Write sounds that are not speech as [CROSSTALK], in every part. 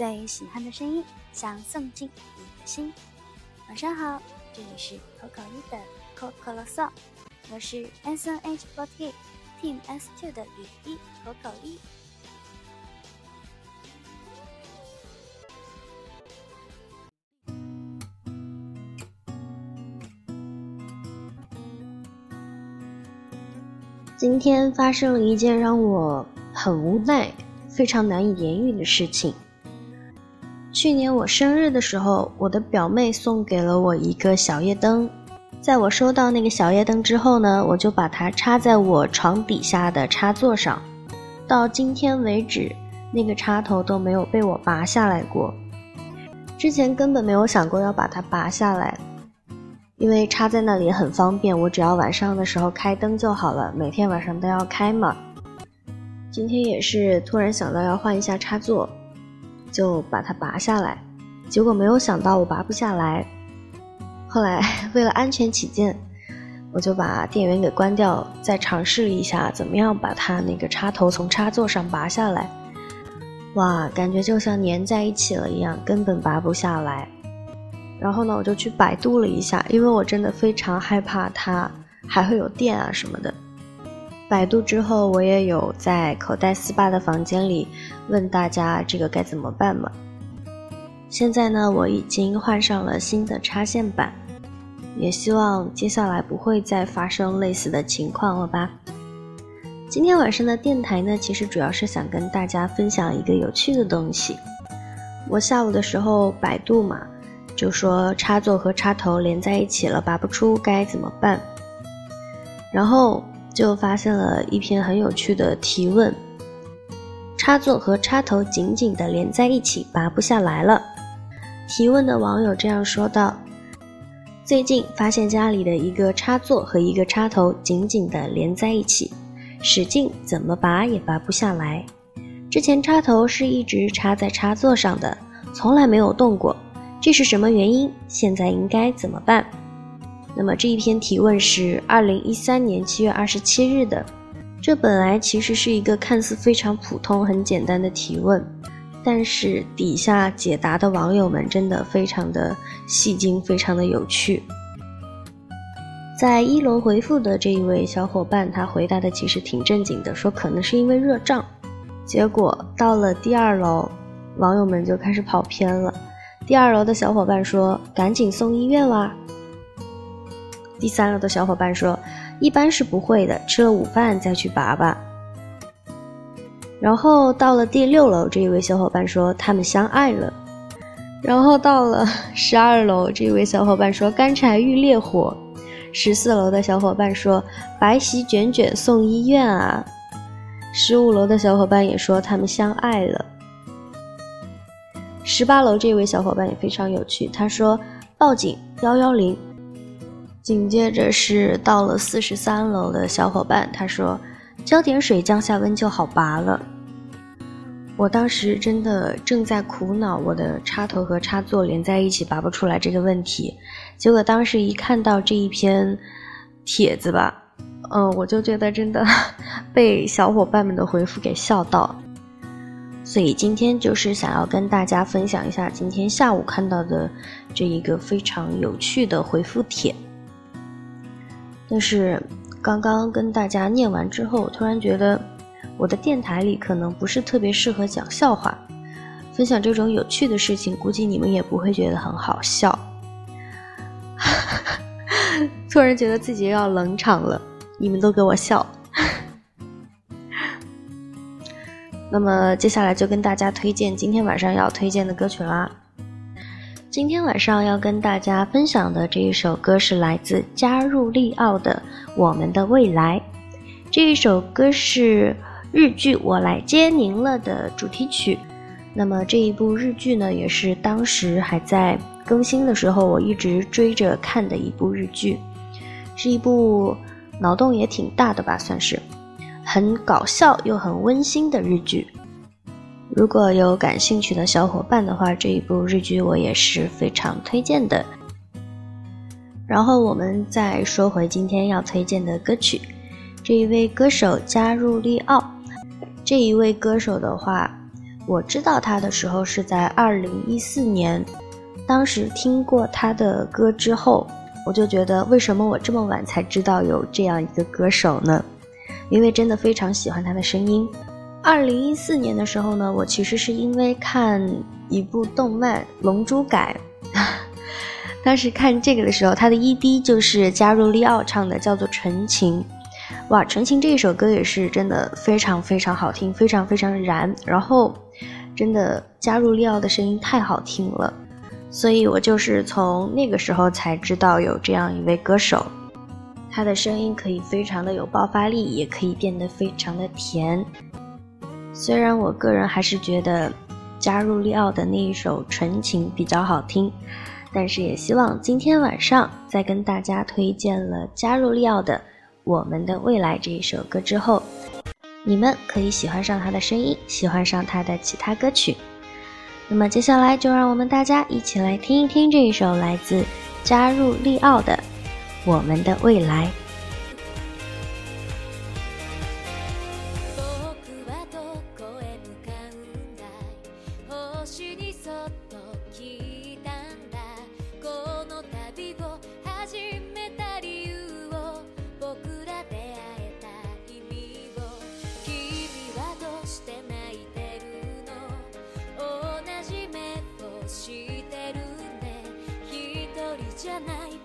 最喜欢的声音，想送进你的心。晚上好，这里是口口一的口口啰嗦，我是 S N H forty Team S two 的雨一口口一。今天发生了一件让我很无奈、非常难以言喻的事情。去年我生日的时候，我的表妹送给了我一个小夜灯。在我收到那个小夜灯之后呢，我就把它插在我床底下的插座上。到今天为止，那个插头都没有被我拔下来过。之前根本没有想过要把它拔下来。因为插在那里很方便，我只要晚上的时候开灯就好了。每天晚上都要开嘛。今天也是突然想到要换一下插座，就把它拔下来。结果没有想到我拔不下来。后来 [LAUGHS] 为了安全起见，我就把电源给关掉，再尝试一下怎么样把它那个插头从插座上拔下来。哇，感觉就像粘在一起了一样，根本拔不下来。然后呢，我就去百度了一下，因为我真的非常害怕它还会有电啊什么的。百度之后，我也有在口袋四八的房间里问大家这个该怎么办嘛。现在呢，我已经换上了新的插线板，也希望接下来不会再发生类似的情况了吧。今天晚上的电台呢，其实主要是想跟大家分享一个有趣的东西。我下午的时候百度嘛。就说插座和插头连在一起了，拔不出该怎么办？然后就发现了一篇很有趣的提问：插座和插头紧紧的连在一起，拔不下来了。提问的网友这样说道：“最近发现家里的一个插座和一个插头紧紧的连在一起，使劲怎么拔也拔不下来。之前插头是一直插在插座上的，从来没有动过。”这是什么原因？现在应该怎么办？那么这一篇提问是二零一三年七月二十七日的。这本来其实是一个看似非常普通、很简单的提问，但是底下解答的网友们真的非常的戏精，非常的有趣。在一楼回复的这一位小伙伴，他回答的其实挺正经的，说可能是因为热胀。结果到了第二楼，网友们就开始跑偏了。第二楼的小伙伴说：“赶紧送医院啦！”第三楼的小伙伴说：“一般是不会的，吃了午饭再去拔吧。”然后到了第六楼，这一位小伙伴说：“他们相爱了。”然后到了十二楼，这位小伙伴说：“干柴遇烈火。”十四楼的小伙伴说：“白席卷卷送医院啊！”十五楼的小伙伴也说：“他们相爱了。”十八楼这位小伙伴也非常有趣，他说：“报警幺幺零。”紧接着是到了四十三楼的小伙伴，他说：“浇点水降下温就好拔了。”我当时真的正在苦恼我的插头和插座连在一起拔不出来这个问题，结果当时一看到这一篇帖子吧，嗯，我就觉得真的 [LAUGHS] 被小伙伴们的回复给笑到。所以今天就是想要跟大家分享一下今天下午看到的这一个非常有趣的回复帖。但是刚刚跟大家念完之后，突然觉得我的电台里可能不是特别适合讲笑话，分享这种有趣的事情，估计你们也不会觉得很好笑。[LAUGHS] 突然觉得自己要冷场了，你们都给我笑。[LAUGHS] 那么接下来就跟大家推荐今天晚上要推荐的歌曲啦。今天晚上要跟大家分享的这一首歌是来自加入利奥的《我们的未来》。这一首歌是日剧《我来接您了》的主题曲。那么这一部日剧呢，也是当时还在更新的时候，我一直追着看的一部日剧，是一部脑洞也挺大的吧，算是。很搞笑又很温馨的日剧，如果有感兴趣的小伙伴的话，这一部日剧我也是非常推荐的。然后我们再说回今天要推荐的歌曲，这一位歌手加入利奥。这一位歌手的话，我知道他的时候是在二零一四年，当时听过他的歌之后，我就觉得为什么我这么晚才知道有这样一个歌手呢？因为真的非常喜欢他的声音。二零一四年的时候呢，我其实是因为看一部动漫《龙珠改》，当时看这个的时候，他的 ED 就是加入利奥唱的，叫做《纯情》。哇，《纯情》这一首歌也是真的非常非常好听，非常非常燃。然后，真的加入利奥的声音太好听了，所以我就是从那个时候才知道有这样一位歌手，他的声音可以非常的有爆发力，也可以变得非常的甜。虽然我个人还是觉得加入利奥的那一首《纯情》比较好听，但是也希望今天晚上在跟大家推荐了加入利奥的。我们的未来这一首歌之后，你们可以喜欢上他的声音，喜欢上他的其他歌曲。那么接下来就让我们大家一起来听一听这一首来自加入利奥的《我们的未来》。じゃない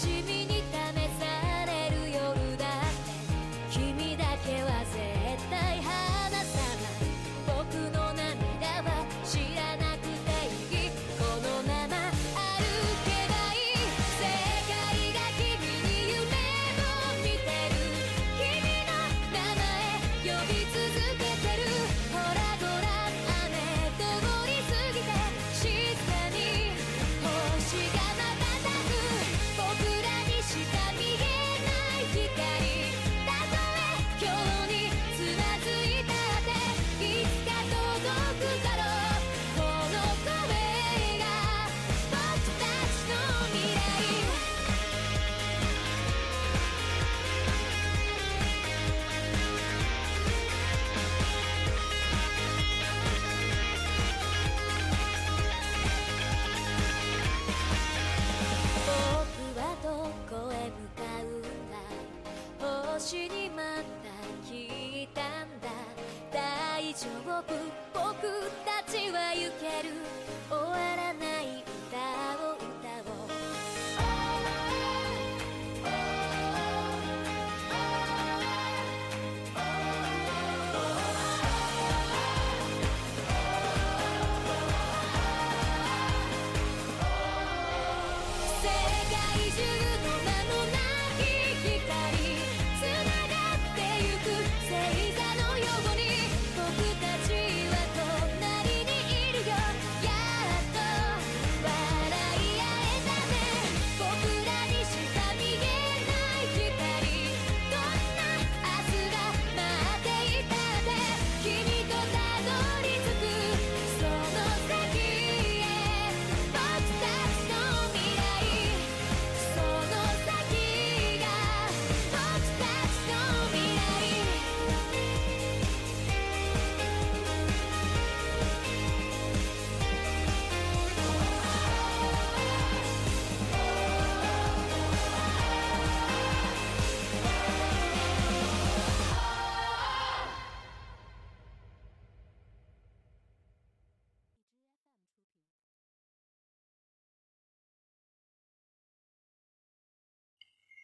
see me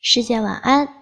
世界晚安。